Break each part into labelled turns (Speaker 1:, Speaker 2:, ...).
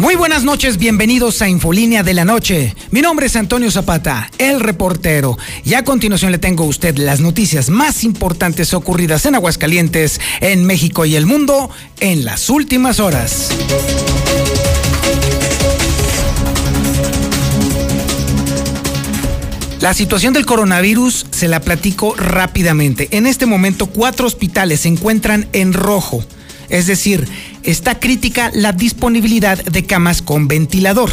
Speaker 1: Muy buenas noches, bienvenidos a Infolínea de la Noche. Mi nombre es Antonio Zapata, el reportero. Y a continuación le tengo a usted las noticias más importantes ocurridas en Aguascalientes, en México y el mundo en las últimas horas. La situación del coronavirus se la platico rápidamente. En este momento, cuatro hospitales se encuentran en rojo. Es decir, está crítica la disponibilidad de camas con ventilador.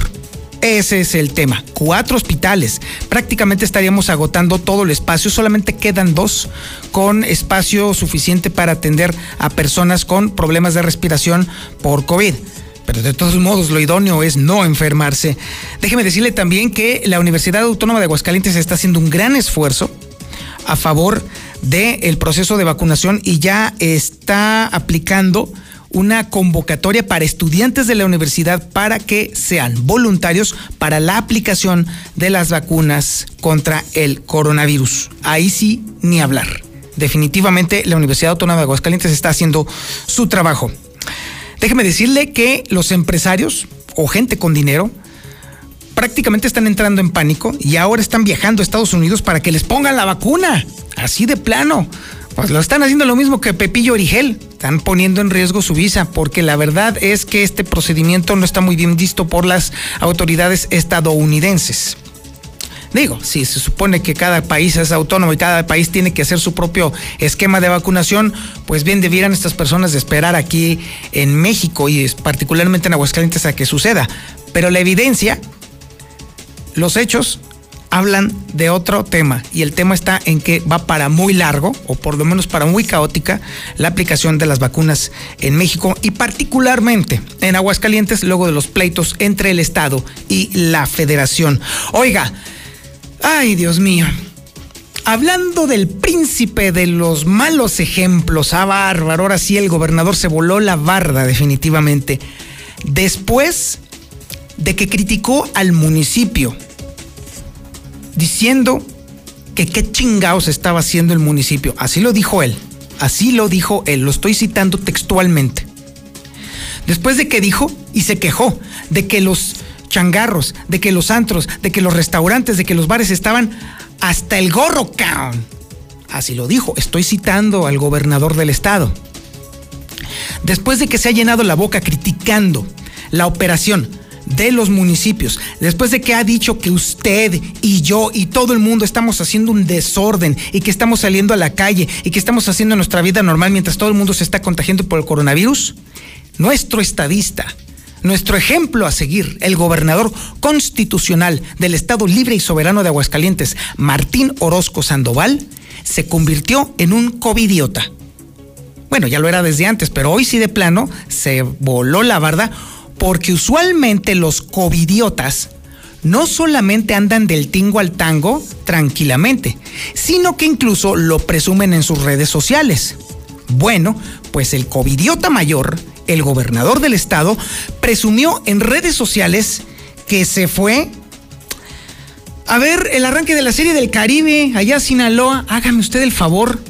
Speaker 1: Ese es el tema. Cuatro hospitales. Prácticamente estaríamos agotando todo el espacio. Solamente quedan dos con espacio suficiente para atender a personas con problemas de respiración por COVID. Pero de todos modos, lo idóneo es no enfermarse. Déjeme decirle también que la Universidad Autónoma de Aguascalientes está haciendo un gran esfuerzo a favor del proceso de vacunación y ya está aplicando una convocatoria para estudiantes de la universidad para que sean voluntarios para la aplicación de las vacunas contra el coronavirus. Ahí sí, ni hablar. Definitivamente la Universidad Autónoma de Aguascalientes está haciendo su trabajo. Déjeme decirle que los empresarios o gente con dinero prácticamente están entrando en pánico y ahora están viajando a Estados Unidos para que les pongan la vacuna. Así de plano. Pues lo están haciendo lo mismo que Pepillo Origel. Están poniendo en riesgo su visa porque la verdad es que este procedimiento no está muy bien visto por las autoridades estadounidenses. Digo, si se supone que cada país es autónomo y cada país tiene que hacer su propio esquema de vacunación, pues bien debieran estas personas esperar aquí en México y particularmente en Aguascalientes a que suceda. Pero la evidencia, los hechos hablan de otro tema y el tema está en que va para muy largo o por lo menos para muy caótica la aplicación de las vacunas en México y particularmente en Aguascalientes luego de los pleitos entre el Estado y la Federación. Oiga, ay Dios mío. Hablando del príncipe de los malos ejemplos, ah, bárbaro, ahora sí el gobernador se voló la barda definitivamente. Después de que criticó al municipio diciendo que qué chingados estaba haciendo el municipio. Así lo dijo él. Así lo dijo él. Lo estoy citando textualmente. Después de que dijo y se quejó de que los changarros, de que los antros, de que los restaurantes, de que los bares estaban hasta el gorro, cabrón. Así lo dijo. Estoy citando al gobernador del estado. Después de que se ha llenado la boca criticando la operación de los municipios, después de que ha dicho que usted y yo y todo el mundo estamos haciendo un desorden y que estamos saliendo a la calle y que estamos haciendo nuestra vida normal mientras todo el mundo se está contagiando por el coronavirus, nuestro estadista, nuestro ejemplo a seguir, el gobernador constitucional del Estado Libre y Soberano de Aguascalientes, Martín Orozco Sandoval, se convirtió en un covidiota. Bueno, ya lo era desde antes, pero hoy sí de plano se voló la barda porque usualmente los covidiotas no solamente andan del tingo al tango tranquilamente, sino que incluso lo presumen en sus redes sociales. Bueno, pues el covidiota mayor, el gobernador del estado, presumió en redes sociales que se fue a ver el arranque de la serie del Caribe, allá a Sinaloa. Hágame usted el favor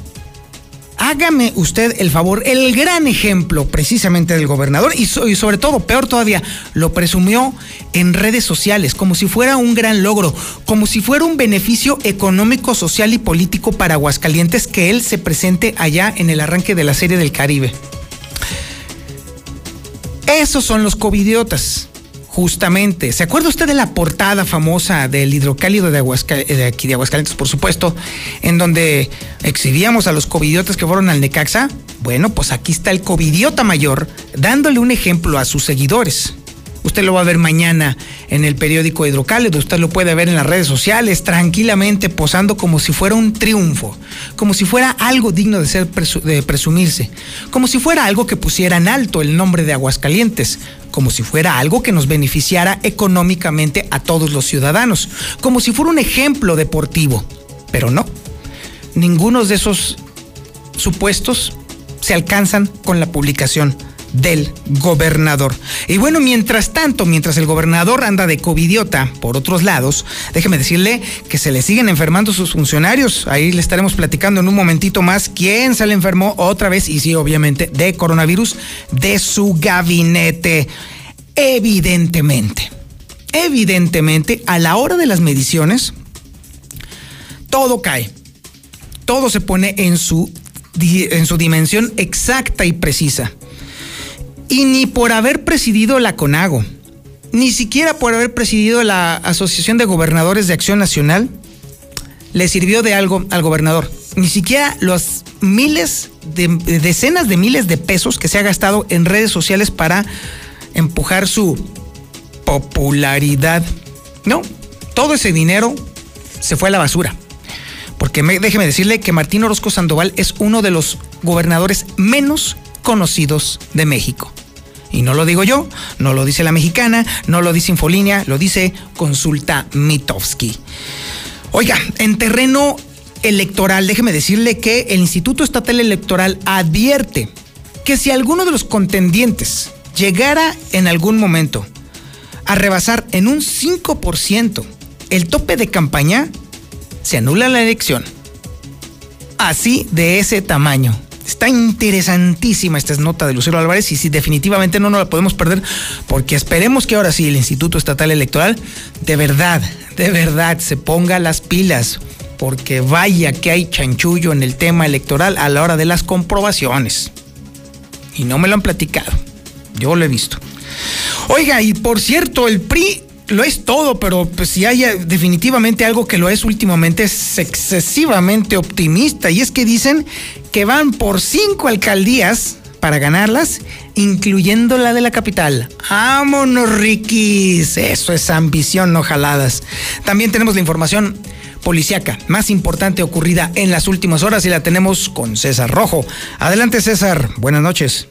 Speaker 1: hágame usted el favor, el gran ejemplo precisamente del gobernador y, sobre todo, peor todavía, lo presumió en redes sociales como si fuera un gran logro, como si fuera un beneficio económico, social y político para Aguascalientes que él se presente allá en el arranque de la serie del Caribe. Esos son los covidiotas. Justamente, ¿se acuerda usted de la portada famosa del hidrocálido de, de Aguascalientes, por supuesto, en donde exhibíamos a los covidiotas que fueron al Necaxa? Bueno, pues aquí está el covidiota mayor dándole un ejemplo a sus seguidores. Usted lo va a ver mañana en el periódico Hidrocálido, usted lo puede ver en las redes sociales, tranquilamente posando como si fuera un triunfo, como si fuera algo digno de ser de presumirse, como si fuera algo que pusiera en alto el nombre de Aguascalientes, como si fuera algo que nos beneficiara económicamente a todos los ciudadanos, como si fuera un ejemplo deportivo. Pero no, ninguno de esos supuestos se alcanzan con la publicación del gobernador. Y bueno, mientras tanto, mientras el gobernador anda de covidiota por otros lados, déjeme decirle que se le siguen enfermando sus funcionarios. Ahí le estaremos platicando en un momentito más quién se le enfermó otra vez, y sí, obviamente, de coronavirus, de su gabinete. Evidentemente, evidentemente, a la hora de las mediciones, todo cae. Todo se pone en su, en su dimensión exacta y precisa. Y ni por haber presidido la CONAGO, ni siquiera por haber presidido la Asociación de Gobernadores de Acción Nacional, le sirvió de algo al gobernador. Ni siquiera los miles de decenas de miles de pesos que se ha gastado en redes sociales para empujar su popularidad. No, todo ese dinero se fue a la basura. Porque déjeme decirle que Martín Orozco Sandoval es uno de los gobernadores menos conocidos de México. Y no lo digo yo, no lo dice la mexicana, no lo dice Infolínea, lo dice Consulta Mitowski. Oiga, en terreno electoral, déjeme decirle que el Instituto Estatal Electoral advierte que si alguno de los contendientes llegara en algún momento a rebasar en un 5% el tope de campaña, se anula la elección. Así de ese tamaño. Está interesantísima esta nota de Lucero Álvarez y si definitivamente no nos la podemos perder porque esperemos que ahora sí el Instituto Estatal Electoral de verdad, de verdad se ponga las pilas porque vaya que hay chanchullo en el tema electoral a la hora de las comprobaciones. Y no me lo han platicado, yo lo he visto. Oiga, y por cierto, el PRI lo es todo, pero pues si hay definitivamente algo que lo es últimamente es excesivamente optimista y es que dicen que van por cinco alcaldías para ganarlas, incluyendo la de la capital. ¡Vámonos, Riquis! Eso es ambición, no jaladas. También tenemos la información policiaca más importante ocurrida en las últimas horas y la tenemos con César Rojo. Adelante, César. Buenas noches.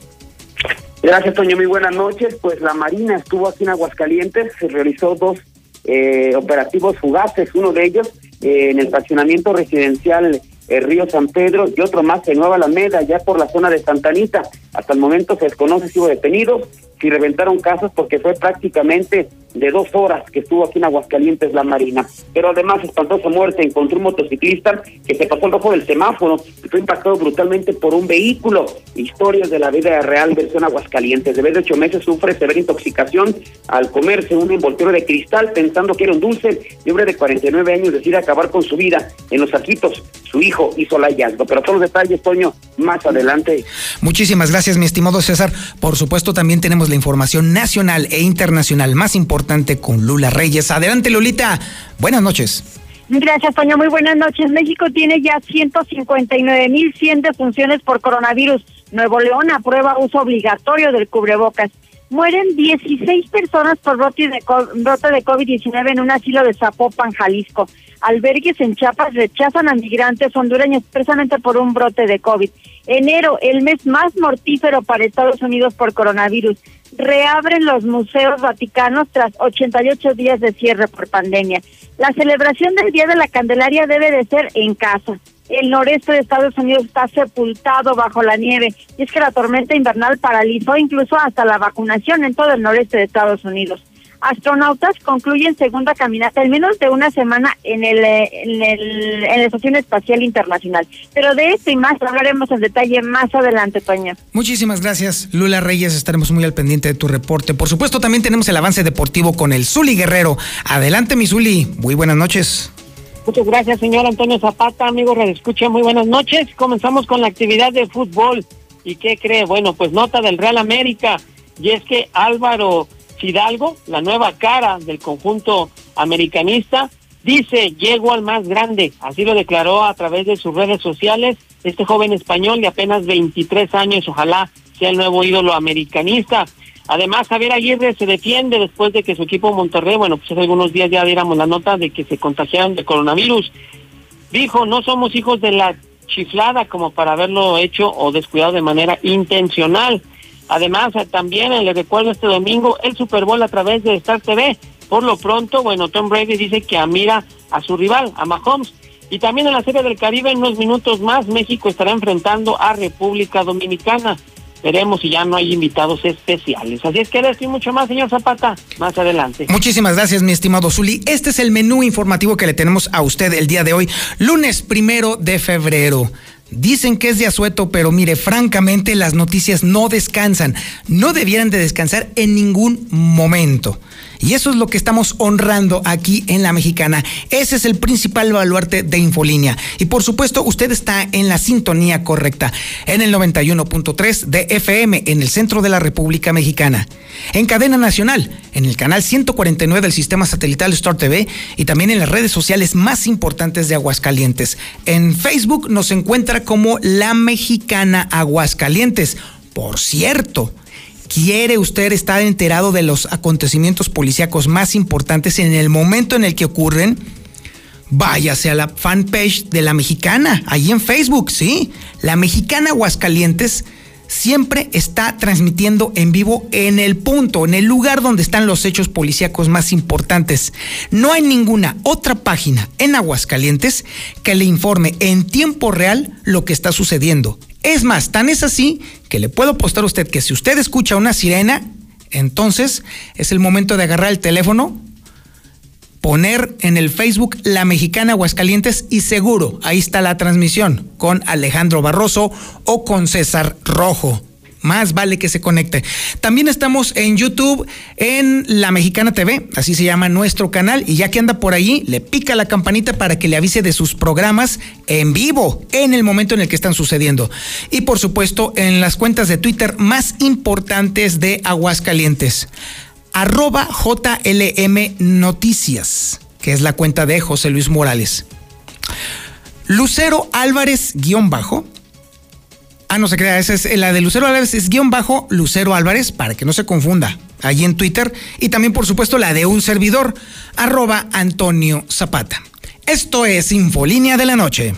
Speaker 2: Gracias, Toño. Muy buenas noches. Pues la Marina estuvo aquí en Aguascalientes, se realizó dos eh, operativos fugaces, uno de ellos eh, en el fraccionamiento residencial el Río San Pedro y otro más en Nueva Alameda, ya por la zona de Santanita. Hasta el momento se desconoce si hubo detenidos, si reventaron casas, porque fue prácticamente de dos horas que estuvo aquí en Aguascalientes la Marina. Pero además, espantosa muerte, encontró un motociclista que se pasó el rojo del semáforo y fue impactado brutalmente por un vehículo. Historias de la vida real versión Aguascalientes. De de ocho meses sufre severa intoxicación al comerse un envoltorio de cristal pensando que era un dulce. Y hombre de 49 años decide acabar con su vida en los saquitos. Su hijo hizo el hallazgo. Pero todos los detalles, Toño, más adelante.
Speaker 1: Muchísimas gracias, mi estimado César. Por supuesto, también tenemos la información nacional e internacional más importante con Lula Reyes. Adelante, Lulita. Buenas noches.
Speaker 3: Gracias, Toño. Muy buenas noches. México tiene ya 159.100 defunciones por coronavirus. Nuevo León aprueba uso obligatorio del cubrebocas. Mueren 16 personas por brote de, brote de COVID-19 en un asilo de Zapopan, Jalisco. Albergues en Chiapas rechazan a migrantes hondureños precisamente por un brote de COVID. Enero, el mes más mortífero para Estados Unidos por coronavirus reabren los museos vaticanos tras 88 días de cierre por pandemia. La celebración del Día de la Candelaria debe de ser en casa. El noreste de Estados Unidos está sepultado bajo la nieve y es que la tormenta invernal paralizó incluso hasta la vacunación en todo el noreste de Estados Unidos astronautas concluyen segunda caminata en menos de una semana en el, eh, en el en la Estación Espacial Internacional. Pero de esto y más hablaremos en detalle más adelante, Toño.
Speaker 1: Muchísimas gracias, Lula Reyes. Estaremos muy al pendiente de tu reporte. Por supuesto, también tenemos el avance deportivo con el Zuli Guerrero. Adelante, mi Zuli. Muy buenas noches.
Speaker 4: Muchas gracias, señor Antonio Zapata. Amigos, escucha muy buenas noches. Comenzamos con la actividad de fútbol. ¿Y qué cree? Bueno, pues nota del Real América. Y es que Álvaro Fidalgo, la nueva cara del conjunto americanista, dice, llego al más grande, así lo declaró a través de sus redes sociales, este joven español de apenas 23 años, ojalá sea el nuevo ídolo americanista. Además, Javier Aguirre se defiende después de que su equipo Monterrey, bueno, pues hace algunos días ya diéramos la nota de que se contagiaron de coronavirus. Dijo, no somos hijos de la chiflada como para haberlo hecho o descuidado de manera intencional. Además, eh, también eh, le recuerdo este domingo el Super Bowl a través de Star TV. Por lo pronto, bueno, Tom Brady dice que admira a su rival, a Mahomes. Y también en la Serie del Caribe, en unos minutos más, México estará enfrentando a República Dominicana. Veremos si ya no hay invitados especiales. Así es que esto y mucho más, señor Zapata, más adelante.
Speaker 1: Muchísimas gracias, mi estimado Zuli. Este es el menú informativo que le tenemos a usted el día de hoy, lunes primero de febrero. Dicen que es de asueto, pero mire, francamente las noticias no descansan. No debieran de descansar en ningún momento. Y eso es lo que estamos honrando aquí en La Mexicana. Ese es el principal baluarte de Infolínea. Y por supuesto, usted está en la sintonía correcta, en el 91.3 de FM, en el centro de la República Mexicana. En cadena nacional, en el canal 149 del sistema satelital Star TV y también en las redes sociales más importantes de Aguascalientes. En Facebook nos encuentra como La Mexicana Aguascalientes. Por cierto, ¿Quiere usted estar enterado de los acontecimientos policíacos más importantes en el momento en el que ocurren? Váyase a la fanpage de La Mexicana, ahí en Facebook, sí. La Mexicana Aguascalientes siempre está transmitiendo en vivo en el punto, en el lugar donde están los hechos policíacos más importantes. No hay ninguna otra página en Aguascalientes que le informe en tiempo real lo que está sucediendo. Es más, tan es así que le puedo apostar a usted que si usted escucha una sirena, entonces es el momento de agarrar el teléfono, poner en el Facebook La Mexicana Aguascalientes y seguro ahí está la transmisión con Alejandro Barroso o con César Rojo más vale que se conecte. También estamos en YouTube, en La Mexicana TV, así se llama nuestro canal, y ya que anda por ahí, le pica la campanita para que le avise de sus programas en vivo, en el momento en el que están sucediendo. Y por supuesto, en las cuentas de Twitter más importantes de Aguascalientes. Arroba JLM Noticias, que es la cuenta de José Luis Morales. Lucero Álvarez guion bajo Ah, no se crea, esa es la de Lucero Álvarez, es guion bajo Lucero Álvarez, para que no se confunda, allí en Twitter. Y también, por supuesto, la de un servidor, arroba Antonio Zapata. Esto es Infolínea de la Noche.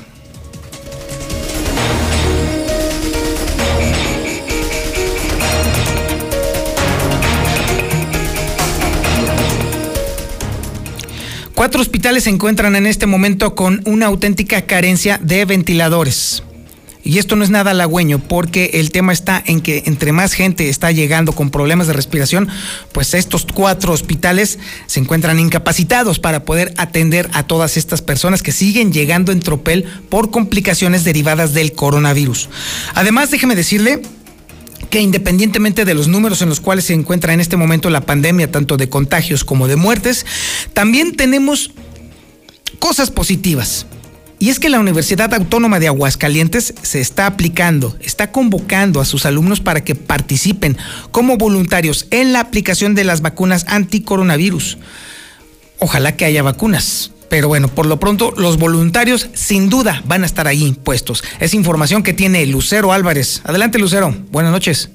Speaker 1: Cuatro hospitales se encuentran en este momento con una auténtica carencia de ventiladores. Y esto no es nada halagüeño porque el tema está en que entre más gente está llegando con problemas de respiración, pues estos cuatro hospitales se encuentran incapacitados para poder atender a todas estas personas que siguen llegando en tropel por complicaciones derivadas del coronavirus. Además, déjeme decirle que independientemente de los números en los cuales se encuentra en este momento la pandemia, tanto de contagios como de muertes, también tenemos cosas positivas. Y es que la Universidad Autónoma de Aguascalientes se está aplicando, está convocando a sus alumnos para que participen como voluntarios en la aplicación de las vacunas anticoronavirus. Ojalá que haya vacunas. Pero bueno, por lo pronto los voluntarios sin duda van a estar ahí puestos. Es información que tiene Lucero Álvarez. Adelante Lucero, buenas noches.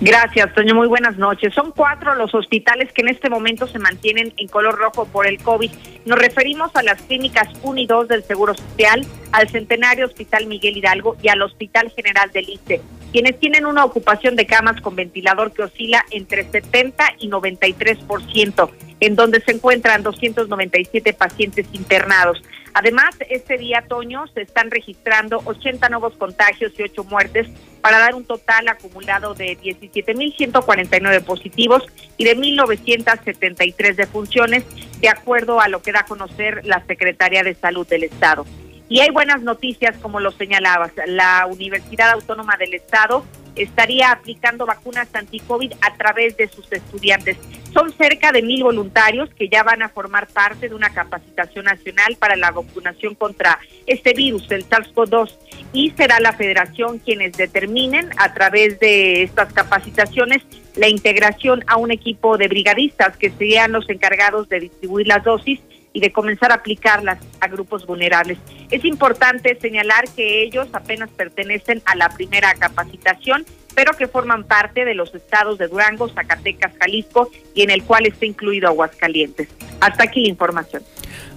Speaker 5: Gracias, Toño. Muy buenas noches. Son cuatro los hospitales que en este momento se mantienen en color rojo por el COVID. Nos referimos a las clínicas 1 y 2 del Seguro Social, al Centenario Hospital Miguel Hidalgo y al Hospital General del ICE, quienes tienen una ocupación de camas con ventilador que oscila entre 70 y 93%, en donde se encuentran 297 pacientes internados. Además, este día, Toño, se están registrando 80 nuevos contagios y 8 muertes para dar un total acumulado de 17.149 positivos y de 1.973 defunciones, de acuerdo a lo que da a conocer la Secretaría de Salud del Estado. Y hay buenas noticias, como lo señalabas. La Universidad Autónoma del Estado estaría aplicando vacunas anti-COVID a través de sus estudiantes. Son cerca de mil voluntarios que ya van a formar parte de una capacitación nacional para la vacunación contra este virus, el SARS-CoV-2, y será la federación quienes determinen a través de estas capacitaciones la integración a un equipo de brigadistas que serían los encargados de distribuir las dosis y de comenzar a aplicarlas a grupos vulnerables. Es importante señalar que ellos apenas pertenecen a la primera capacitación, pero que forman parte de los estados de Durango, Zacatecas, Jalisco y en el cual está incluido Aguascalientes. Hasta aquí la información.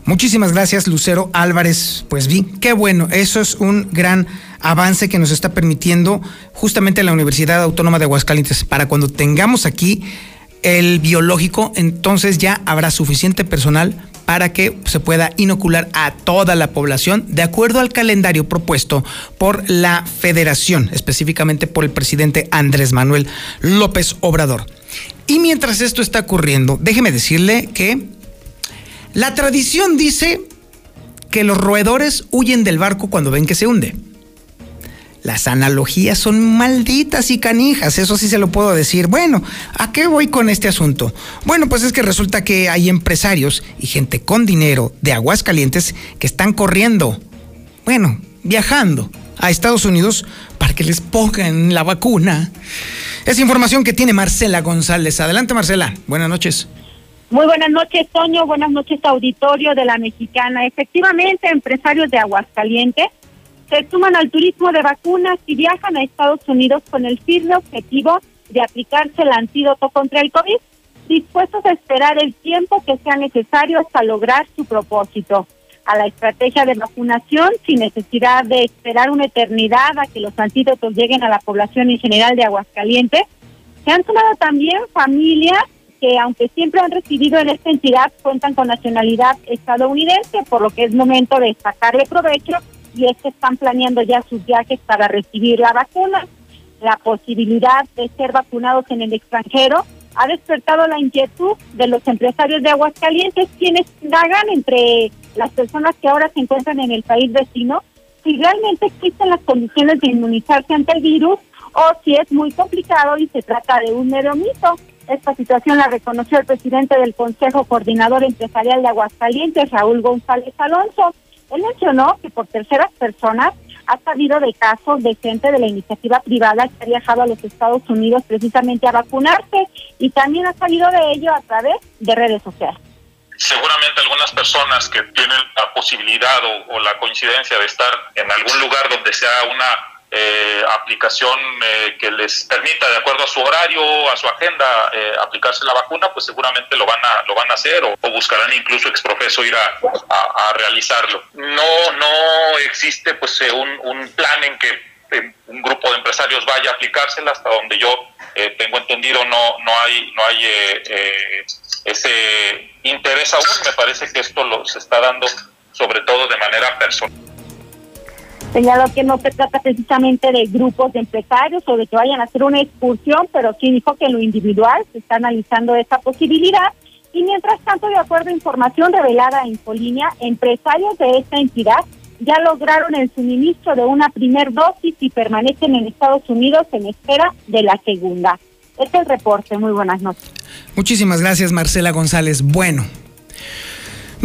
Speaker 1: Muchísimas gracias, Lucero Álvarez. Pues bien, qué bueno, eso es un gran avance que nos está permitiendo justamente la Universidad Autónoma de Aguascalientes para cuando tengamos aquí el biológico, entonces ya habrá suficiente personal para que se pueda inocular a toda la población de acuerdo al calendario propuesto por la federación, específicamente por el presidente Andrés Manuel López Obrador. Y mientras esto está ocurriendo, déjeme decirle que la tradición dice que los roedores huyen del barco cuando ven que se hunde. Las analogías son malditas y canijas, eso sí se lo puedo decir. Bueno, ¿a qué voy con este asunto? Bueno, pues es que resulta que hay empresarios y gente con dinero de Aguascalientes que están corriendo, bueno, viajando a Estados Unidos para que les pongan la vacuna. Es información que tiene Marcela González. Adelante, Marcela. Buenas noches.
Speaker 6: Muy buenas noches, Toño. Buenas noches, auditorio de la Mexicana. Efectivamente, empresarios de Aguascalientes se suman al turismo de vacunas y viajan a Estados Unidos con el firme objetivo de aplicarse el antídoto contra el COVID, dispuestos a esperar el tiempo que sea necesario hasta lograr su propósito. A la estrategia de vacunación, sin necesidad de esperar una eternidad a que los antídotos lleguen a la población en general de Aguascalientes, se han sumado también familias que, aunque siempre han recibido en esta entidad, cuentan con nacionalidad estadounidense, por lo que es momento de sacarle provecho y es que están planeando ya sus viajes para recibir la vacuna. La posibilidad de ser vacunados en el extranjero ha despertado la inquietud de los empresarios de Aguascalientes, quienes indagan entre las personas que ahora se encuentran en el país vecino si realmente existen las condiciones de inmunizarse ante el virus o si es muy complicado y se trata de un mero mito. Esta situación la reconoció el presidente del Consejo Coordinador Empresarial de Aguascalientes, Raúl González Alonso. Él mencionó que por terceras personas ha sabido de casos de gente de la iniciativa privada que ha viajado a los Estados Unidos precisamente a vacunarse y también ha salido de ello a través de redes sociales.
Speaker 7: Seguramente algunas personas que tienen la posibilidad o, o la coincidencia de estar en algún lugar donde sea una eh, aplicación eh, que les permita, de acuerdo a su horario, a su agenda, eh, aplicarse la vacuna, pues seguramente lo van a, lo van a hacer o, buscarán incluso exprofeso ir a, realizarlo. No, no existe pues un, un plan en que un grupo de empresarios vaya a aplicársela. Hasta donde yo tengo entendido no no hay no hay ese interés aún. Me parece que esto lo se está dando sobre todo de manera personal
Speaker 6: Señaló que no se trata precisamente de grupos de empresarios o de que vayan a hacer una excursión, pero sí dijo que en lo individual se está analizando esa posibilidad. Y mientras tanto, de acuerdo a información revelada en Polínea, empresarios de esta entidad ya lograron el suministro de una primer dosis y permanecen en Estados Unidos en espera de la segunda. Este es el reporte. Muy buenas noches.
Speaker 1: Muchísimas gracias, Marcela González. Bueno,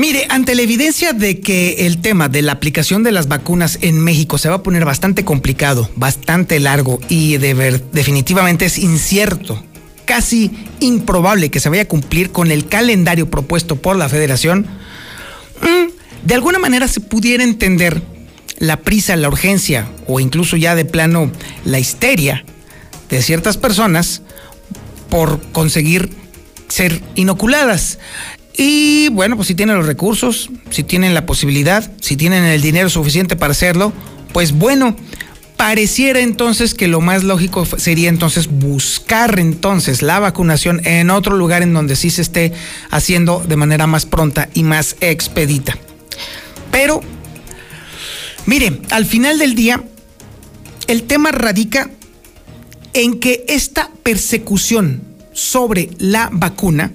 Speaker 1: Mire, ante la evidencia de que el tema de la aplicación de las vacunas en México se va a poner bastante complicado, bastante largo y de ver, definitivamente es incierto, casi improbable que se vaya a cumplir con el calendario propuesto por la federación, mm, de alguna manera se pudiera entender la prisa, la urgencia o incluso ya de plano la histeria de ciertas personas por conseguir ser inoculadas. Y bueno, pues si tienen los recursos, si tienen la posibilidad, si tienen el dinero suficiente para hacerlo, pues bueno, pareciera entonces que lo más lógico sería entonces buscar entonces la vacunación en otro lugar en donde sí se esté haciendo de manera más pronta y más expedita. Pero, mire, al final del día, el tema radica en que esta persecución sobre la vacuna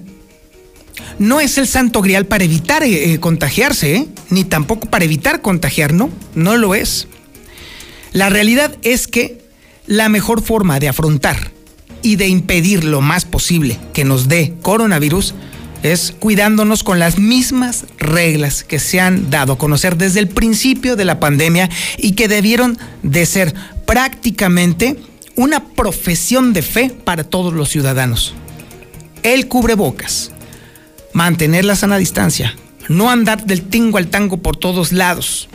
Speaker 1: no es el santo grial para evitar eh, eh, contagiarse, ¿eh? ni tampoco para evitar contagiar, no, no lo es. La realidad es que la mejor forma de afrontar y de impedir lo más posible que nos dé coronavirus es cuidándonos con las mismas reglas que se han dado a conocer desde el principio de la pandemia y que debieron de ser prácticamente una profesión de fe para todos los ciudadanos. El cubrebocas, mantener la sana distancia, no andar del tingo al tango por todos lados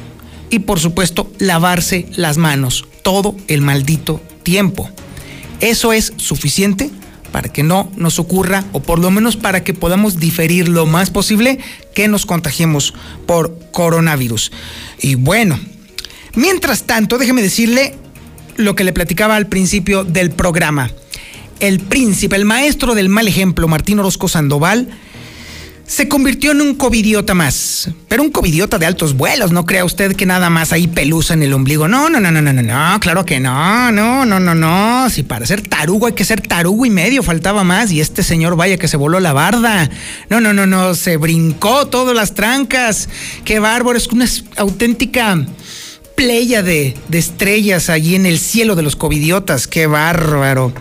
Speaker 1: y por supuesto lavarse las manos todo el maldito tiempo. Eso es suficiente para que no nos ocurra o por lo menos para que podamos diferir lo más posible que nos contagiemos por coronavirus. Y bueno, mientras tanto, déjeme decirle lo que le platicaba al principio del programa. El príncipe, el maestro del mal ejemplo, Martín Orozco Sandoval, se convirtió en un covidiota más. Pero un covidiota de altos vuelos, no crea usted que nada más ahí pelusa en el ombligo. No, no, no, no, no, no, no, claro que no, no, no, no, no. Si para ser tarugo hay que ser tarugo y medio, faltaba más. Y este señor, vaya que se voló la barda. No, no, no, no, se brincó todas las trancas. Qué bárbaro, es una auténtica playa de, de estrellas allí en el cielo de los covidiotas. Qué bárbaro.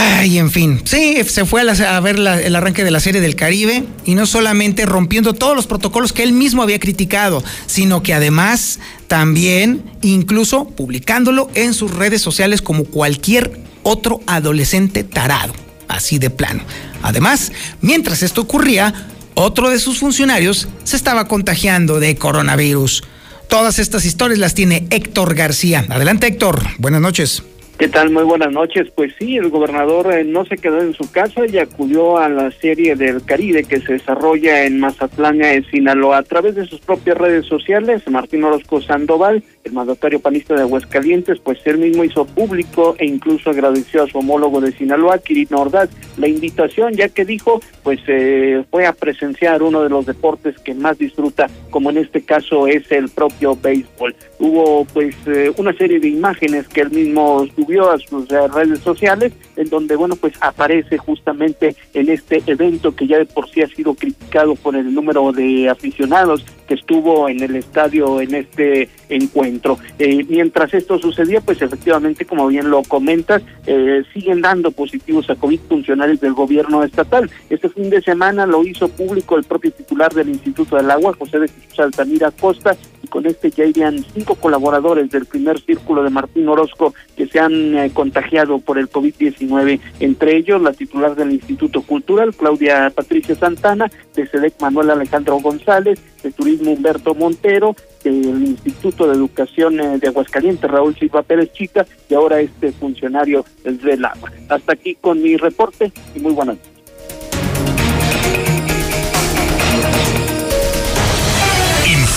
Speaker 1: Ay, en fin, sí, se fue a, ver el arranque de la serie del Caribe y no solamente rompiendo todos los protocolos que él mismo había criticado, sino que además también incluso publicándolo en sus redes sociales como cualquier otro adolescente tarado, así de plano. Además, mientras esto ocurría, otro de sus funcionarios se estaba contagiando de coronavirus. Todas estas historias las tiene Héctor García. Adelante Héctor, buenas noches.
Speaker 8: ¿Qué tal? Muy buenas noches. Pues sí, el gobernador eh, no se quedó en su casa y acudió a la serie del Caribe que se desarrolla en Mazatlán, en Sinaloa. A través de sus propias redes sociales, Martín Orozco Sandoval, el mandatario panista de Aguascalientes, pues él mismo hizo público e incluso agradeció a su homólogo de Sinaloa, Quirino Ordaz, la invitación, ya que dijo, pues eh, fue a presenciar uno de los deportes que más disfruta, como en este caso es el propio béisbol. Hubo pues eh, una serie de imágenes que él mismo subió a sus eh, redes sociales, en donde, bueno, pues aparece justamente en este evento que ya de por sí ha sido criticado por el número de aficionados que estuvo en el estadio en este encuentro. Eh, mientras esto sucedía, pues efectivamente, como bien lo comentas, eh, siguen dando positivos a COVID funcionarios del gobierno estatal. Este fin de semana lo hizo público el propio titular del Instituto del Agua, José de Jesús Altamira Costa, y con este ya irían cinco colaboradores del primer círculo de Martín Orozco que se han eh, contagiado por el COVID-19, entre ellos la titular del Instituto Cultural, Claudia Patricia Santana, de SEDEC Manuel Alejandro González, de Turismo Humberto Montero, del Instituto de Educación eh, de Aguascalientes, Raúl Silva Pérez Chica, y ahora este funcionario del agua. Hasta aquí con mi reporte y muy buenas noches.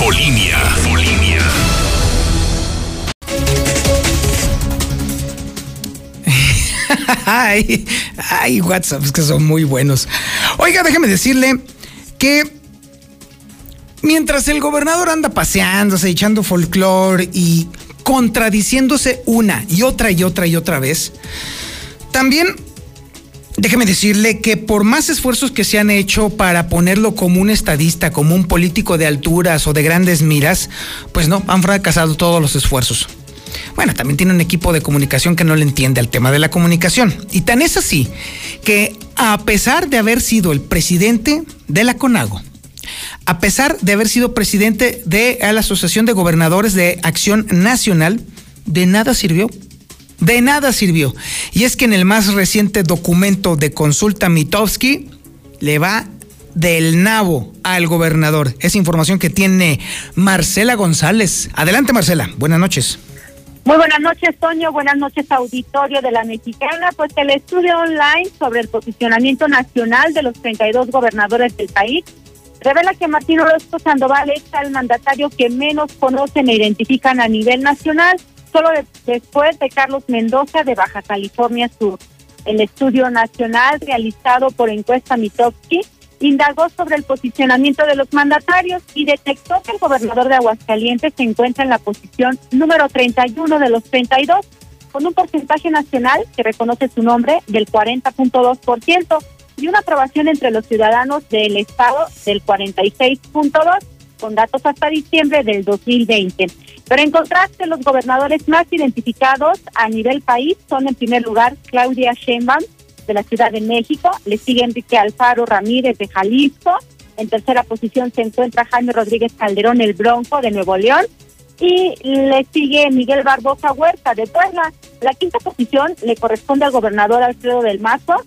Speaker 9: Infolinia. Infolinia.
Speaker 1: ay, ay, WhatsApp, que son muy buenos. Oiga, déjeme decirle que Mientras el gobernador anda paseándose, echando folclore y contradiciéndose una y otra y otra y otra vez, también déjeme decirle que por más esfuerzos que se han hecho para ponerlo como un estadista, como un político de alturas o de grandes miras, pues no, han fracasado todos los esfuerzos. Bueno, también tiene un equipo de comunicación que no le entiende al tema de la comunicación. Y tan es así que a pesar de haber sido el presidente de la CONAGO, a pesar de haber sido presidente de la Asociación de Gobernadores de Acción Nacional, de nada sirvió. De nada sirvió. Y es que en el más reciente documento de consulta Mitowski le va del nabo al gobernador. Es información que tiene Marcela González. Adelante, Marcela. Buenas noches.
Speaker 6: Muy buenas noches, Toño. Buenas noches, auditorio de la Mexicana. Pues el estudio online sobre el posicionamiento nacional de los 32 gobernadores del país revela que Martín Orozco Sandoval es el mandatario que menos conocen e identifican a nivel nacional, solo después de Carlos Mendoza de Baja California Sur. El estudio nacional realizado por encuesta Mitowski indagó sobre el posicionamiento de los mandatarios y detectó que el gobernador de Aguascalientes se encuentra en la posición número 31 de los 32, con un porcentaje nacional que reconoce su nombre del 40.2%, y una aprobación entre los ciudadanos del Estado del 46.2 con datos hasta diciembre del 2020. Pero en contraste, los gobernadores más identificados a nivel país son en primer lugar Claudia Sheinbaum de la Ciudad de México, le sigue Enrique Alfaro Ramírez de Jalisco, en tercera posición se encuentra Jaime Rodríguez Calderón el Bronco de Nuevo León. Y le sigue Miguel Barbosa Huerta de Puebla. La quinta posición le corresponde al gobernador Alfredo del Mazo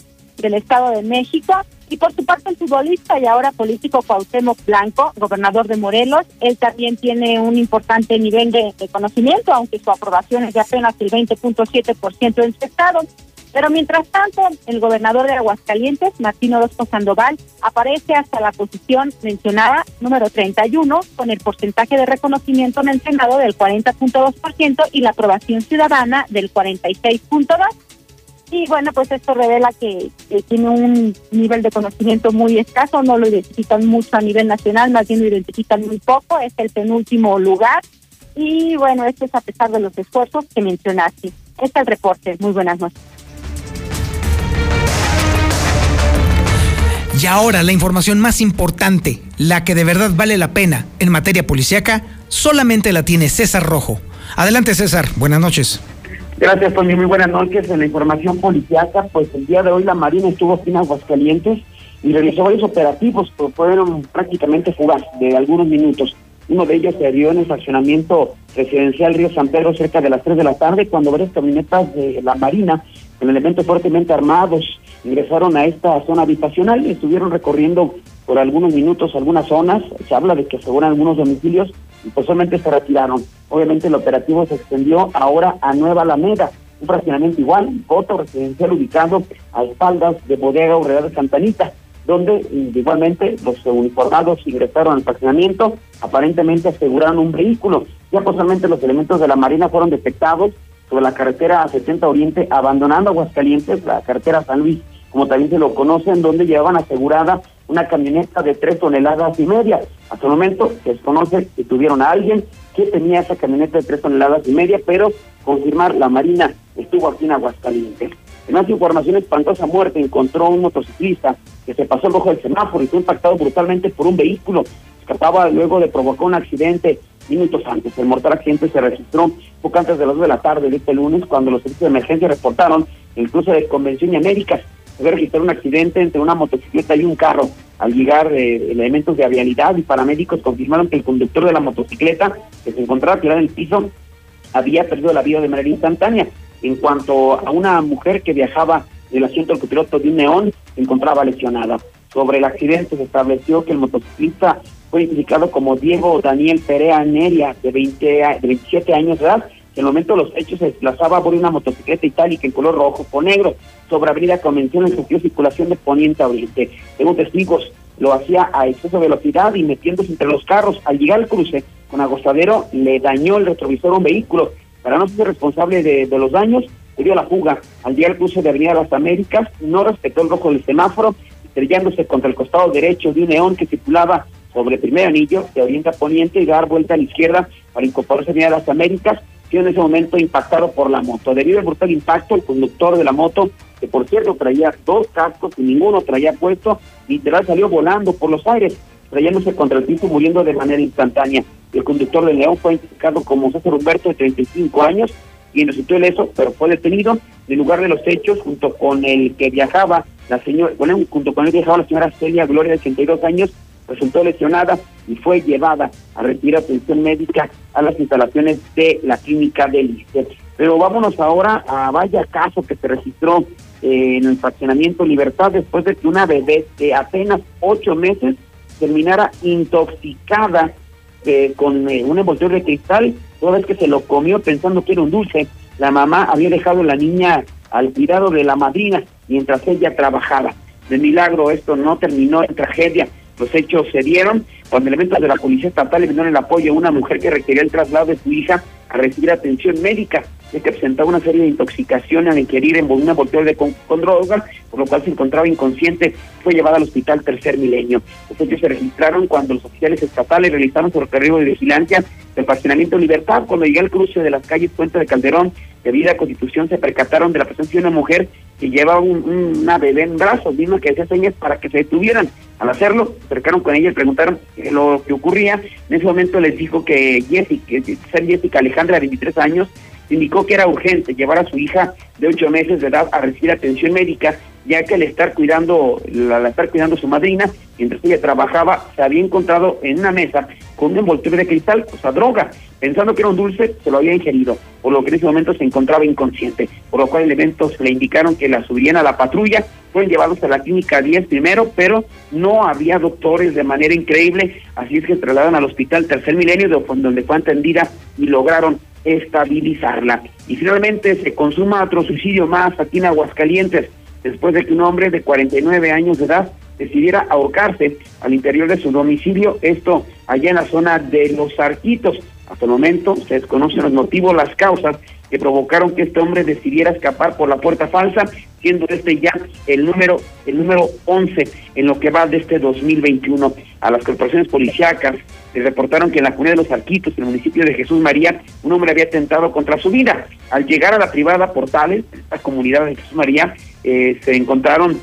Speaker 6: del Estado de México. Y por su parte el futbolista y ahora político Cuauhtémoc Blanco, gobernador de Morelos, él también tiene un importante nivel de, conocimiento, aunque su aprobación es de apenas el 20.7% en su estado. Pero mientras tanto, el gobernador de Aguascalientes, Martín Orozco Sandoval, aparece hasta la posición mencionada, número 31, con el porcentaje de reconocimiento mencionado del 40.2% y la aprobación ciudadana del 46.2%. Y bueno, pues esto revela que, tiene un nivel de conocimiento muy escaso, no lo identifican mucho a nivel nacional, más bien lo identifican muy poco, es el penúltimo lugar. Y bueno, esto es a pesar de los esfuerzos que mencionaste. Este es el reporte. Muy buenas noches.
Speaker 1: Y ahora la información más importante, la que de verdad vale la pena en materia policíaca, solamente la tiene César Rojo. Adelante César, buenas noches.
Speaker 2: Gracias, Tony. Muy buenas noches. En la información policiaca, pues el día de hoy la Marina estuvo aquí en Aguascalientes y realizó varios operativos, que fueron prácticamente fugaz de algunos minutos. Uno de ellos se dio en el fraccionamiento residencial Río San Pedro cerca de las 3 de la tarde, cuando varias camionetas de la Marina, con elementos fuertemente armados, ingresaron a esta zona habitacional y estuvieron recorriendo por algunos minutos algunas zonas. Se habla de que aseguran algunos domicilios y pues se retiraron. Obviamente el operativo se extendió ahora a Nueva Alameda, un fraccionamiento igual, voto residencial ubicado a espaldas de Bodega Obrera de Santanita, donde igualmente los uniformados ingresaron al fraccionamiento, aparentemente aseguraron un vehículo. Ya posiblemente los elementos de la Marina fueron detectados sobre la carretera 70 Oriente, abandonando Aguascalientes, la carretera San Luis, como también se lo conocen, donde llevaban asegurada una camioneta de tres toneladas y media. Hasta el momento se desconoce que tuvieron a alguien que tenía esa camioneta de tres toneladas y media, pero confirmar la Marina estuvo aquí en Aguascalientes. En más información, espantosa muerte encontró un motociclista que se pasó el rojo del semáforo y fue impactado brutalmente por un vehículo. Escapaba luego de provocar un accidente minutos antes. El mortal accidente se registró poco antes de las 2 de la tarde de este lunes, cuando los servicios de emergencia reportaron el cruce de Convención y Américas se registró un accidente entre una motocicleta y un carro. Al llegar eh, elementos de avialidad y paramédicos confirmaron que el conductor de la motocicleta, que se encontraba tirada en el piso, había perdido la vida de manera instantánea. En cuanto a una mujer que viajaba del asiento del copiloto de un neón, se encontraba lesionada. Sobre el accidente se estableció que el motociclista fue identificado como Diego Daniel Perea Neria, de, 20, de 27 años de edad, en el momento de los hechos se desplazaba por una motocicleta itálica en color rojo con negro sobre Avenida Convención en sentido de circulación de poniente a oriente. Según testigos, lo hacía a exceso de velocidad y metiéndose entre los carros. Al llegar al cruce con agostadero, le dañó el retrovisor a un vehículo. Para no ser responsable de, los daños, se dio la fuga. Al llegar al cruce de Avenida Las Américas, no respetó el rojo del semáforo, estrellándose contra el costado derecho de un neón que circulaba sobre el primer anillo de oriente a poniente y dar vuelta a la izquierda para incorporarse a Avenida Las Américas en ese momento impactado por la moto. Debido al brutal impacto, el conductor de la moto, que por cierto traía dos cascos y ninguno traía puesto, literal salió volando por los aires, trayéndose contra el piso, muriendo de manera instantánea. El conductor del León fue identificado como César Humberto, de 35 años, y resultó ileso, pero fue detenido en lugar de los hechos junto con el que viajaba la señora, bueno, junto con él viajaba la señora Celia Gloria, de 82 años, resultó lesionada y fue llevada a recibir atención médica a las instalaciones de la clínica del ICE. Pero vámonos ahora a vaya caso que se registró eh, en el fraccionamiento Libertad después de que una bebé de apenas ocho meses terminara intoxicada eh, con eh, un envoltorio de cristal, toda vez que se lo comió pensando que era un dulce. La mamá había dejado la niña al cuidado de la madrina mientras ella trabajaba. De milagro esto no terminó en tragedia los hechos se dieron cuando elementos de la Policía Estatal le dieron el apoyo a una mujer que requería el traslado de su hija a recibir atención médica, que presentaba una serie de intoxicación al ingerir en una botella de con, drogas, por lo cual se encontraba inconsciente, fue llevada al hospital Tercer Milenio. Los hechos se registraron cuando los oficiales estatales realizaron su recorrido de vigilancia del fascinamiento Libertad, cuando llegué al cruce de las calles Puente de Calderón, debido a Constitución, se percataron de la presencia de una mujer que llevaba un, una bebé en brazos, mismo que hacía señas para que se detuvieran. Al hacerlo, se acercaron con ella y preguntaron lo que ocurría. En ese momento les dijo que Jessica, Jessica Alejandra, de 23 años, indicó que era urgente llevar a su hija de 8 meses de edad a recibir atención médica, ya que al estar cuidando, al estar cuidando su madrina, mientras ella trabajaba, se había encontrado en una mesa con un envoltorio de cristal, o sea, droga. Pensando que era un dulce, se lo había ingerido, por lo que en ese momento se encontraba inconsciente, por lo cual elementos le indicaron que la subirían a la patrulla, fueron llevados a la clínica 10 primero, pero no había doctores de manera increíble, así es que se trasladan al hospital Tercer Milenio, donde fue atendida y lograron estabilizarla. Y finalmente se consuma otro suicidio más aquí en Aguascalientes, después de que un hombre de 49 años de edad decidiera ahorcarse al interior de su domicilio, esto allá en la zona de Los Arquitos. Hasta el momento se desconocen los motivos, las causas, que provocaron que este hombre decidiera escapar por la puerta falsa, siendo este ya el número el número 11 en lo que va de este 2021. A las corporaciones policíacas se reportaron que en la comunidad de los Arquitos, en el municipio de Jesús María, un hombre había atentado contra su vida. Al llegar a la privada Portales, esta comunidad de Jesús María, eh, se encontraron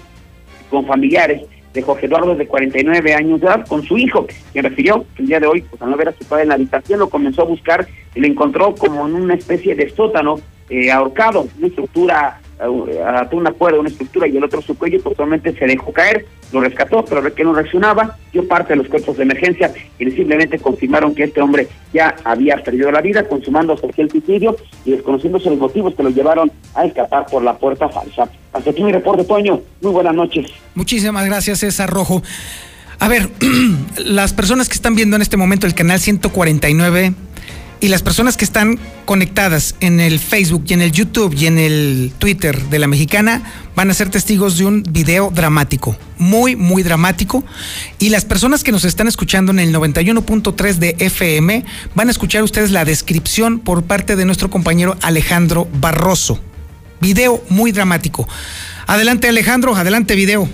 Speaker 2: con familiares de Jorge Eduardo de 49 años de edad con su hijo, quien refirió el día de hoy, pues al no ver a su padre en la habitación, lo comenzó a buscar y lo encontró como en una especie de sótano eh, ahorcado, una estructura ató una cuerda, una estructura y el otro su cuello, totalmente se dejó caer, lo rescató, pero ve que no reaccionaba, dio parte de los cuerpos de emergencia y simplemente confirmaron que este hombre ya había perdido la vida, consumando el suicidio y desconociéndose los motivos que lo llevaron a escapar por la puerta falsa. Hasta aquí mi reporte, Toño. Muy buenas noches.
Speaker 1: Muchísimas gracias, César Rojo. A ver, las personas que están viendo en este momento el canal 149 y las personas que están conectadas en el Facebook y en el YouTube y en el Twitter de la mexicana van a ser testigos de un video dramático, muy, muy dramático. Y las personas que nos están escuchando en el 91.3 de FM van a escuchar ustedes la descripción por parte de nuestro compañero Alejandro Barroso. Video muy dramático. Adelante Alejandro, adelante video.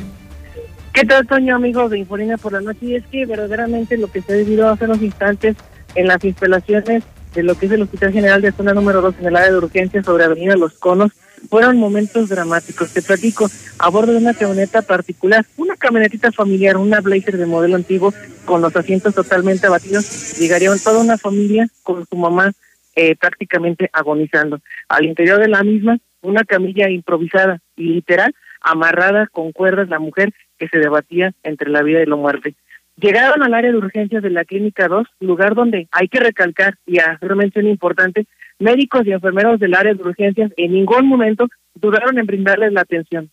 Speaker 10: ¿Qué tal, Toño, amigos de Infolina por la noche? Y es que verdaderamente lo que se ha vivido hace unos instantes en las instalaciones de lo que es el Hospital General de Zona número 2 en el área de urgencia sobre Avenida Los Conos, fueron momentos dramáticos. Te platico, a bordo de una camioneta particular, una camionetita familiar, una Blazer de modelo antiguo, con los asientos totalmente abatidos, llegaría toda una familia con su mamá eh, prácticamente agonizando. Al interior de la misma, una camilla improvisada y literal, amarrada con cuerdas la mujer que se debatía entre la vida y la muerte. Llegaron al área de urgencias de la Clínica 2, lugar donde hay que recalcar y hacer mención importante, médicos y enfermeros del área de urgencias en ningún momento dudaron en brindarles la atención.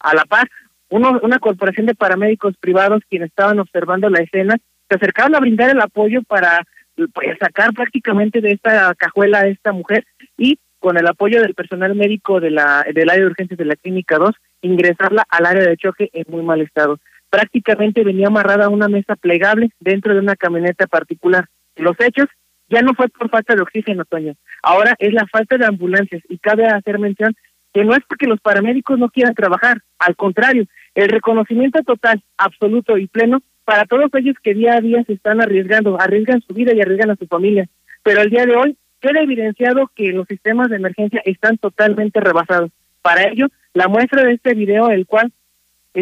Speaker 10: A la par, uno, una corporación de paramédicos privados quienes estaban observando la escena se acercaron a brindar el apoyo para pues, sacar prácticamente de esta cajuela a esta mujer y con el apoyo del personal médico de la, del área de urgencias de la Clínica 2, ingresarla al área de choque en muy mal estado prácticamente venía amarrada a una mesa plegable dentro de una camioneta particular. Los hechos ya no fue por falta de oxígeno, Toño. Ahora es la falta de ambulancias y cabe hacer mención que no es porque los paramédicos no quieran trabajar, al contrario, el reconocimiento total, absoluto y pleno para todos ellos que día a día se están arriesgando, arriesgan su vida y arriesgan a su familia. Pero el día de hoy queda evidenciado que los sistemas de emergencia están totalmente rebasados. Para ello, la muestra de este video, el cual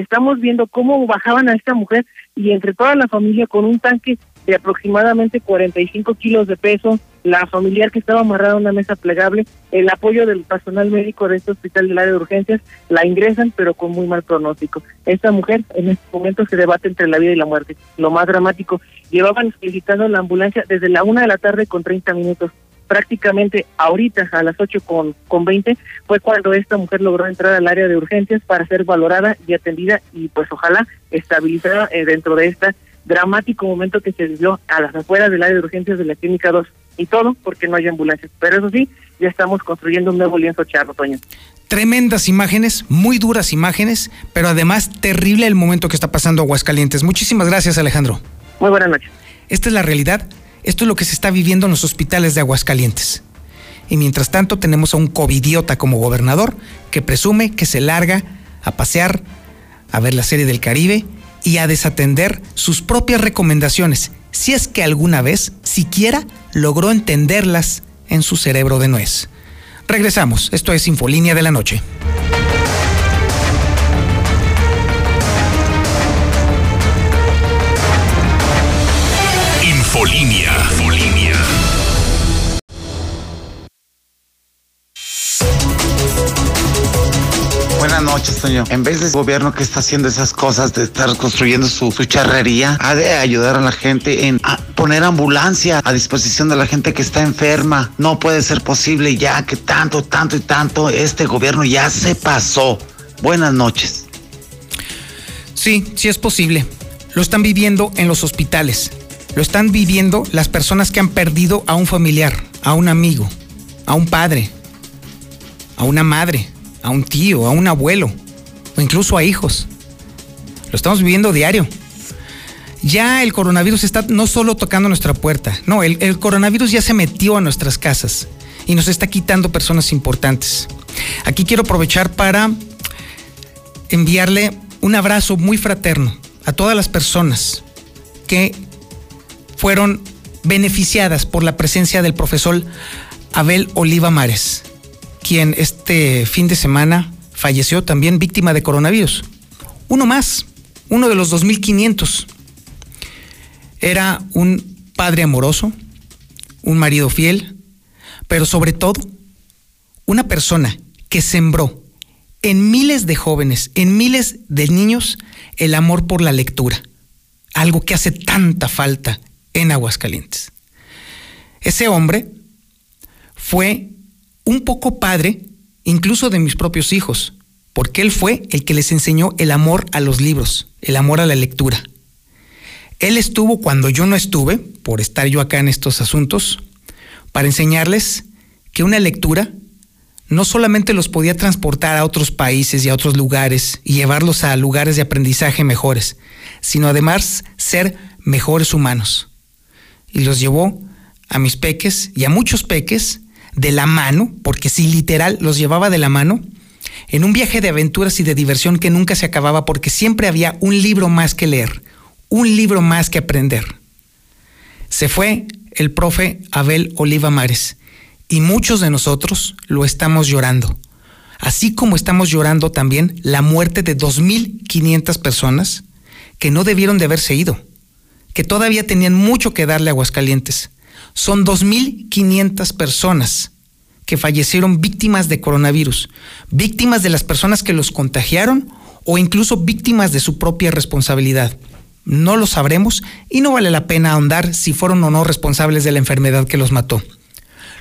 Speaker 10: estamos viendo cómo bajaban a esta mujer y entre toda la familia con un tanque de aproximadamente 45 kilos de peso, la familiar que estaba amarrada a una mesa plegable, el apoyo del personal médico de este hospital del área de urgencias, la ingresan pero con muy mal pronóstico. Esta mujer en este momento se debate entre la vida y la muerte. Lo más dramático, llevaban solicitando la ambulancia desde la una de la tarde con 30 minutos prácticamente ahorita a las 8 con, con 20 fue cuando esta mujer logró entrar al área de urgencias para ser valorada y atendida y pues ojalá estabilizada eh, dentro de este dramático momento que se vivió a las afueras del área de urgencias de la clínica 2 y todo porque no hay ambulancias. Pero eso sí, ya estamos construyendo un nuevo lienzo charro, Toño.
Speaker 1: Tremendas imágenes, muy duras imágenes, pero además terrible el momento que está pasando Aguascalientes. Muchísimas gracias, Alejandro.
Speaker 10: Muy buenas noches.
Speaker 1: Esta es la realidad esto es lo que se está viviendo en los hospitales de Aguascalientes. Y mientras tanto tenemos a un covidiota como gobernador que presume que se larga a pasear, a ver la serie del Caribe y a desatender sus propias recomendaciones, si es que alguna vez siquiera logró entenderlas en su cerebro de nuez. Regresamos, esto es Infolínea de la Noche.
Speaker 9: Infolinia.
Speaker 11: Buenas noches, Toño. En vez del gobierno que está haciendo esas cosas de estar construyendo su, charrería, ha de ayudar a la gente en poner ambulancia a disposición de la gente que está enferma. No puede ser posible ya que tanto, tanto y tanto este gobierno ya se pasó. Buenas noches.
Speaker 1: Sí, sí es posible. Lo están viviendo en los hospitales lo están viviendo las personas que han perdido a un familiar, a un amigo, a un padre, a una madre, a un tío, a un abuelo, o incluso a hijos. Lo estamos viviendo diario. Ya el coronavirus está no solo tocando nuestra puerta, no, el, el coronavirus ya se metió a nuestras casas y nos está quitando personas importantes. Aquí quiero aprovechar para enviarle un abrazo muy fraterno a todas las personas que fueron beneficiadas por la presencia del profesor Abel Oliva Mares, quien este fin de semana falleció también víctima de coronavirus. Uno más, uno de los 2.500. Era un padre amoroso, un marido fiel, pero sobre todo una persona que sembró en miles de jóvenes, en miles de niños, el amor por la lectura, algo que hace tanta falta en Aguascalientes. Ese hombre fue un poco padre incluso de mis propios hijos, porque él fue el que les enseñó el amor a los libros, el amor a la lectura. Él estuvo cuando yo no estuve, por estar yo acá en estos asuntos, para enseñarles que una lectura no solamente los podía transportar a otros países y a otros lugares y llevarlos a lugares de aprendizaje mejores, sino además ser mejores humanos. Y los llevó a mis peques y a muchos peques de la mano, porque sí, literal, los llevaba de la mano, en un viaje de aventuras y de diversión que nunca se acababa porque siempre había un libro más que leer, un libro más que aprender. Se fue el profe Abel Oliva Mares y muchos de nosotros lo estamos llorando. Así como estamos llorando también la muerte de 2.500 personas que no debieron de haberse ido, que todavía tenían mucho que darle a Aguascalientes. Son 2.500 personas que fallecieron víctimas de coronavirus, víctimas de las personas que los contagiaron o incluso víctimas de su propia responsabilidad. No lo sabremos y no vale la pena ahondar si fueron o no responsables de la enfermedad que los mató.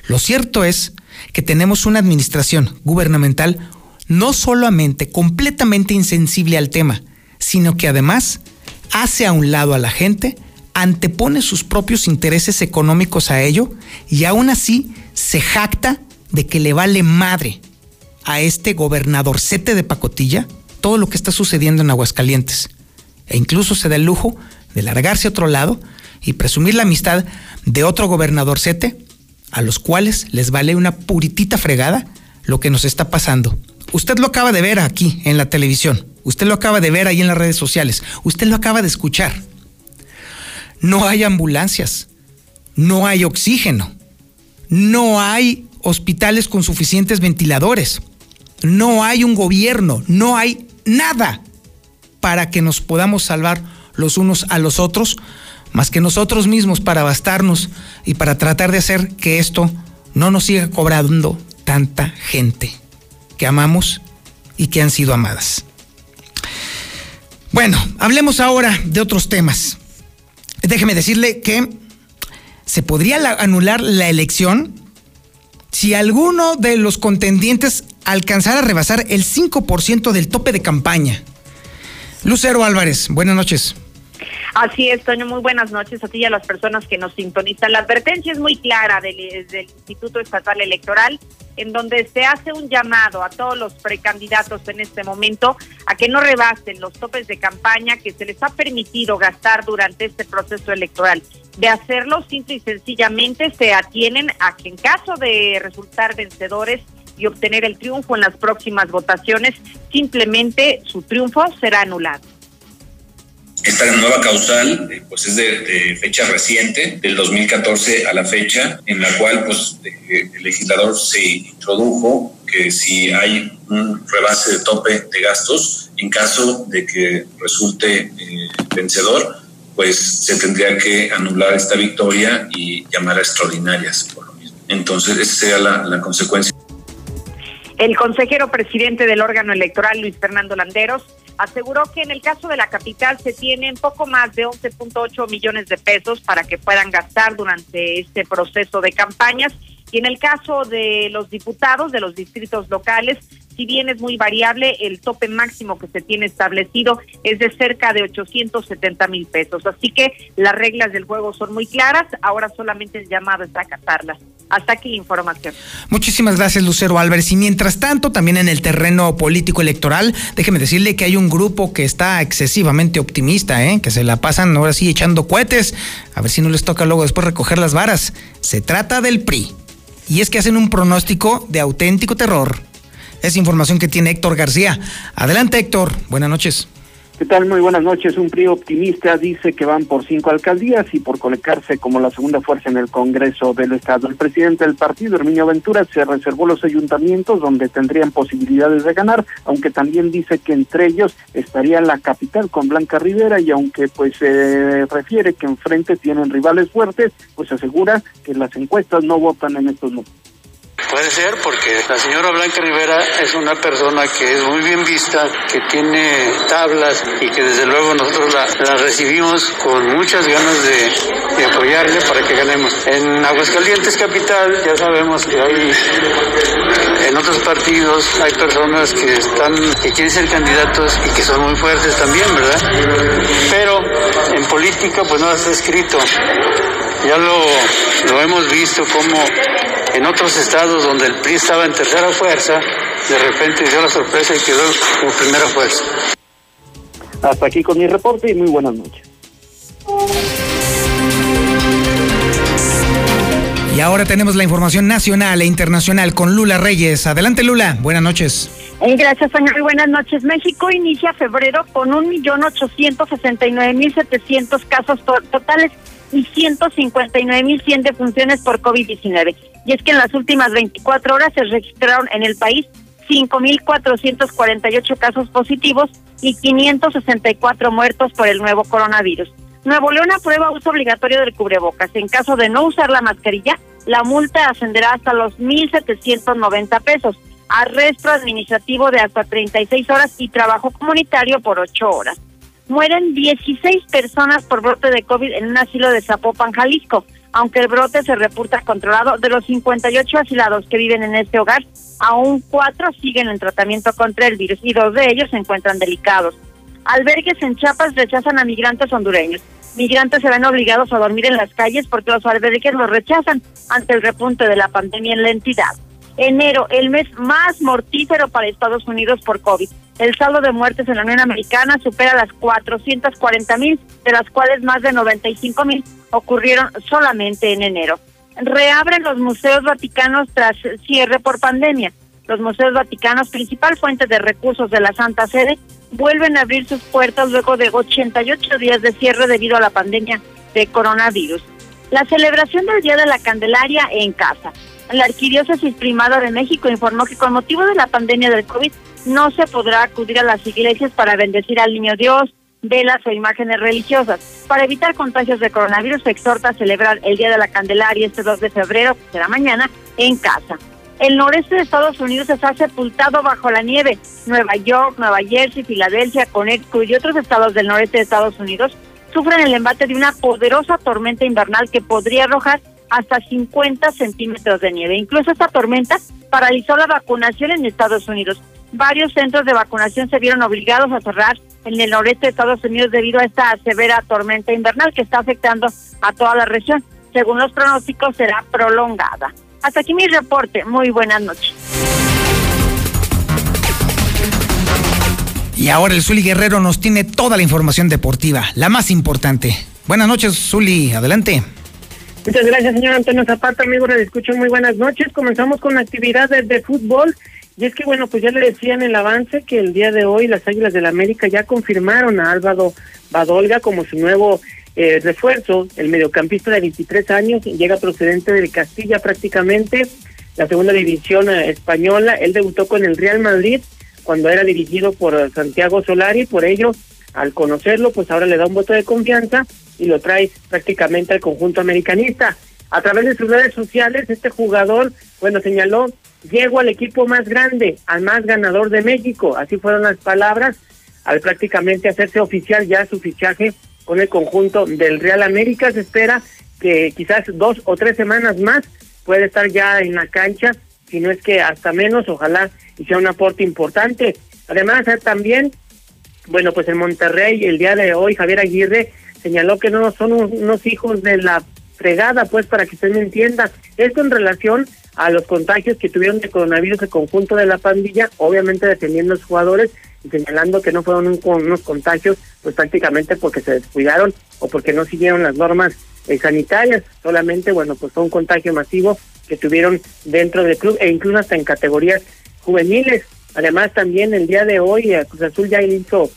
Speaker 1: Lo cierto es que tenemos una administración gubernamental no solamente completamente insensible al tema, sino que además hace a un lado a la gente, antepone sus propios intereses económicos a ello y aún así se jacta de que le vale madre a este gobernadorcete de pacotilla todo lo que está sucediendo en Aguascalientes. E incluso se da el lujo de largarse a otro lado y presumir la amistad de otro gobernadorcete a los cuales les vale una puritita fregada lo que nos está pasando. Usted lo acaba de ver aquí en la televisión, usted lo acaba de ver ahí en las redes sociales, usted lo acaba de escuchar. No hay ambulancias, no hay oxígeno, no hay hospitales con suficientes ventiladores, no hay un gobierno, no hay nada para que nos podamos salvar los unos a los otros más que nosotros mismos para bastarnos y para tratar de hacer que esto no nos siga cobrando tanta gente que amamos y que han sido amadas. Bueno, hablemos ahora de otros temas. Déjeme decirle que se podría anular la elección si alguno de los contendientes alcanzara a rebasar el 5% del tope de campaña. Lucero Álvarez, buenas noches.
Speaker 5: Así es, Toño, muy buenas noches a ti y a las personas que nos sintonizan. La advertencia es muy clara del, Instituto Estatal Electoral, en donde se hace un llamado a todos los precandidatos en este momento a que no rebasen los topes de campaña que se les ha permitido gastar durante este proceso electoral. De hacerlo, simple y sencillamente se atienen a que en caso de resultar vencedores y obtener el triunfo en las próximas votaciones, simplemente su triunfo será anulado.
Speaker 12: Esta nueva causal eh, pues es de, fecha reciente, del 2014 a la fecha, en la cual pues el legislador se introdujo que si hay un rebase de tope de gastos, en caso de que resulte eh, vencedor, pues se tendría que anular esta victoria y llamar a extraordinarias por lo mismo. Entonces, esa sería la, la consecuencia.
Speaker 5: El consejero presidente del órgano electoral, Luis Fernando Landeros, aseguró que en el caso de la capital se tienen poco más de 11.8 millones de pesos para que puedan gastar durante este proceso de campañas. Y en el caso de los diputados de los distritos locales, si bien es muy variable, el tope máximo que se tiene establecido es de cerca de 870 mil pesos. Así que las reglas del juego son muy claras, ahora solamente el llamado es acatarlas. Hasta aquí la información.
Speaker 1: Muchísimas gracias, Lucero Álvarez. Y mientras tanto, también en el terreno político electoral, déjeme decirle que hay un grupo que está excesivamente optimista, ¿eh? que se la pasan ahora sí echando cohetes. A ver si no les toca luego después recoger las varas. Se trata del PRI. y es que hacen un pronóstico de auténtico terror. Es información que tiene Héctor García. Adelante Héctor, buenas noches.
Speaker 8: ¿Qué tal? Muy buenas noches. Un PRI optimista dice que van por cinco alcaldías y por colocarse como la segunda fuerza en el Congreso del Estado. El presidente del partido, Herminio Ventura, se reservó los ayuntamientos donde tendrían posibilidades de ganar, aunque también dice que entre ellos estaría la capital con Blanca Rivera y aunque pues se refiere que enfrente tienen rivales fuertes, pues asegura que las encuestas no votan en estos números.
Speaker 13: Puede ser porque la señora Blanca Rivera es una persona que es muy bien vista, que tiene tablas y que desde luego nosotros la, recibimos con muchas ganas de, apoyarle para que ganemos. En Aguascalientes Capital ya sabemos que hay en otros partidos hay personas que están que quieren ser candidatos y que son muy fuertes también, ¿verdad? Pero en política pues no está escrito. Ya lo, lo hemos visto como en otros estados donde el PRI estaba en tercera fuerza, de repente dio la sorpresa y quedó como primera fuerza.
Speaker 8: Hasta aquí con mi reporte y muy buenas noches.
Speaker 1: Y ahora tenemos la información nacional e internacional con Lula Reyes. Adelante Lula, buenas noches.
Speaker 3: Eh, gracias, señor. Buenas noches. México inicia febrero con 1.869.700 casos totales y 159.100 defunciones por COVID-19. Y es que en las últimas 24 horas se registraron en el país 5.448 casos positivos y 564 muertos por el nuevo coronavirus. Nuevo León aprueba uso obligatorio del cubrebocas. En caso de no usar la mascarilla, la multa ascenderá hasta los 1.790 pesos, arresto administrativo de hasta 36 horas y trabajo comunitario por 8 horas. Mueren 16 personas por brote de COVID en un asilo de Zapopan, Jalisco aunque el brote se reporta controlado, de los 58 asilados que viven en este hogar, aún cuatro siguen en tratamiento contra el virus y dos de ellos se encuentran delicados. Albergues en Chiapas rechazan a migrantes hondureños. Migrantes se ven obligados a dormir en las calles porque los albergues los rechazan ante el repunte de la pandemia en la entidad. Enero, el mes más mortífero para Estados Unidos por COVID. El saldo de muertes en la Unión Americana supera las 440 mil, de las cuales más de 95 mil ocurrieron solamente en enero. Reabren los museos vaticanos tras cierre por pandemia. Los museos vaticanos, principal fuente de recursos de la Santa Sede, vuelven a abrir sus puertas luego de 88 días de cierre debido a la pandemia de coronavirus. La celebración del Día de la Candelaria en casa. La Arquidiócesis Primada de México informó que con motivo de la pandemia del COVID no se podrá acudir a las iglesias para bendecir al Niño Dios, velas o imágenes religiosas. Para evitar contagios de coronavirus, se exhorta a celebrar el Día de la Candelaria este 2 de febrero, que será mañana, en casa. El noreste de Estados Unidos está sepultado bajo la nieve. Nueva York, Nueva Jersey, Filadelfia, Connecticut y otros estados del noreste de Estados Unidos sufren el embate de una poderosa tormenta invernal que podría arrojar hasta 50 centímetros de nieve. Incluso esta tormenta paralizó la vacunación en Estados Unidos. Varios centros de vacunación se vieron obligados a cerrar en el noreste de Estados Unidos debido a esta severa tormenta invernal que está afectando a toda la región. Según los pronósticos, será prolongada. Hasta aquí mi reporte. Muy buenas noches.
Speaker 1: Y ahora el Zuli Guerrero nos tiene toda la información deportiva, la más importante. Buenas noches, Zuli. Adelante.
Speaker 14: Muchas gracias, señor Antonio Zapata. Amigos, les escucho muy buenas noches. Comenzamos con actividades de fútbol. Y es que, bueno, pues ya le decían en el avance que el día de hoy las Águilas del la América ya confirmaron a Álvaro Badolga como su nuevo eh, refuerzo. El mediocampista de 23 años llega procedente del Castilla prácticamente, la segunda división eh, española. Él debutó con el Real Madrid cuando era dirigido por Santiago Solari. Por ello, al conocerlo, pues ahora le da un voto de confianza y lo trae prácticamente al conjunto americanista. A través de sus redes sociales, este jugador, bueno, señaló llego al equipo más grande, al más ganador de México. Así fueron las palabras al prácticamente hacerse oficial ya su fichaje con el conjunto del Real América. Se espera que quizás dos o tres semanas más puede estar ya en la cancha, si no es que hasta menos, ojalá y sea un aporte importante. Además, también, bueno, pues en Monterrey el día de hoy Javier Aguirre señaló que no son unos hijos de la fregada, pues para que usted me entienda. Esto en relación a los contagios que tuvieron de coronavirus el conjunto de la pandilla, obviamente defendiendo a los jugadores y señalando que no fueron unos contagios, pues prácticamente porque se descuidaron o porque no siguieron las normas eh, sanitarias, solamente, bueno, pues fue un contagio masivo que tuvieron dentro del club e incluso hasta en categorías juveniles. Además, también el día de hoy eh, Cruz Azul ya hizo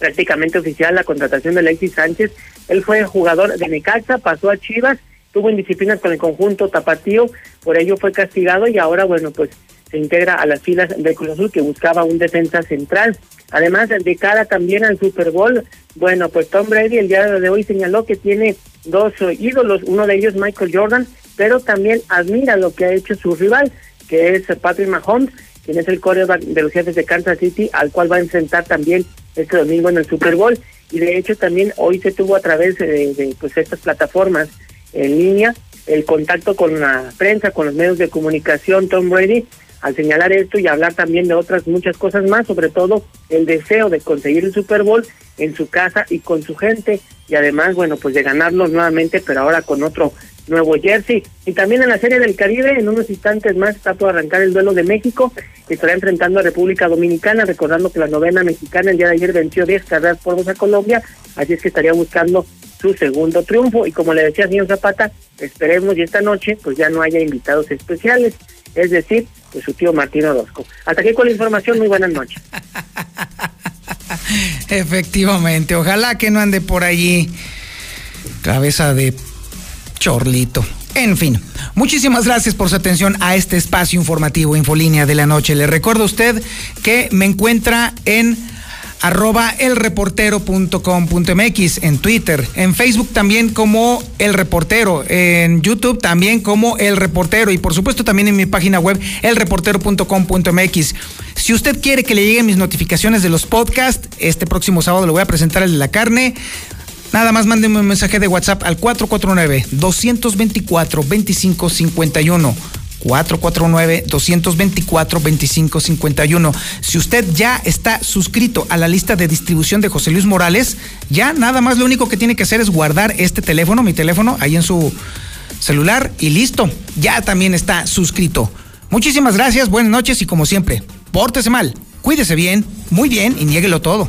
Speaker 14: prácticamente oficial la contratación de Alexis Sánchez. Él fue jugador de Necaxa, pasó a Chivas, tuvo indisciplinas con el conjunto tapatío, por ello fue castigado y ahora, bueno, pues se integra a las filas de Cruz Azul que buscaba un defensa central. Además, de cara también al Super Bowl, bueno, pues Tom Brady el día de hoy señaló que tiene dos ídolos, uno de ellos Michael Jordan, pero también admira lo que ha hecho su rival, que es Patrick Mahomes, quien es el coreback de los jefes de Kansas City, al cual va a enfrentar también este domingo en el Super Bowl. Y de hecho también hoy se tuvo a través de, pues estas plataformas en línea el contacto con la prensa, con los medios de comunicación, Tom Brady, al señalar esto y hablar también de otras muchas cosas más, sobre todo el deseo de conseguir el Super Bowl en su casa y con su gente y además, bueno, pues de ganarlo nuevamente, pero ahora con otro nuevo jersey. Y también en la Serie del Caribe, en unos instantes más está por arrancar el duelo de México, que estará enfrentando a República Dominicana, recordando que la novena mexicana el día de ayer venció 10 carreras por dos a Colombia, así es que estaría buscando su segundo triunfo. Y como le decía señor Zapata, esperemos y esta noche pues ya no haya invitados especiales, es decir, pues su tío Martín Orozco. Hasta aquí con la información, muy buenas noches.
Speaker 1: Efectivamente, ojalá que no ande por allí cabeza de chorlito. En fin, muchísimas gracias por su atención a este espacio informativo Infolínea de la noche. Le recuerdo a usted que me encuentra en arroba elreportero.com.mx en Twitter, en Facebook también como El Reportero, en YouTube también como El Reportero y por supuesto también en mi página web elreportero.com.mx. Si usted quiere que le lleguen mis notificaciones de los podcasts, este próximo sábado le voy a presentar el de la carne. Nada más mándenme un mensaje de WhatsApp al 449-224-2551. 449-224-2551. Si usted ya está suscrito a la lista de distribución de José Luis Morales, ya nada más lo único que tiene que hacer es guardar este teléfono, mi teléfono, ahí en su celular y listo. Ya también está suscrito. Muchísimas gracias, buenas noches y como siempre, pórtese mal, cuídese bien, muy bien y niéguelo todo.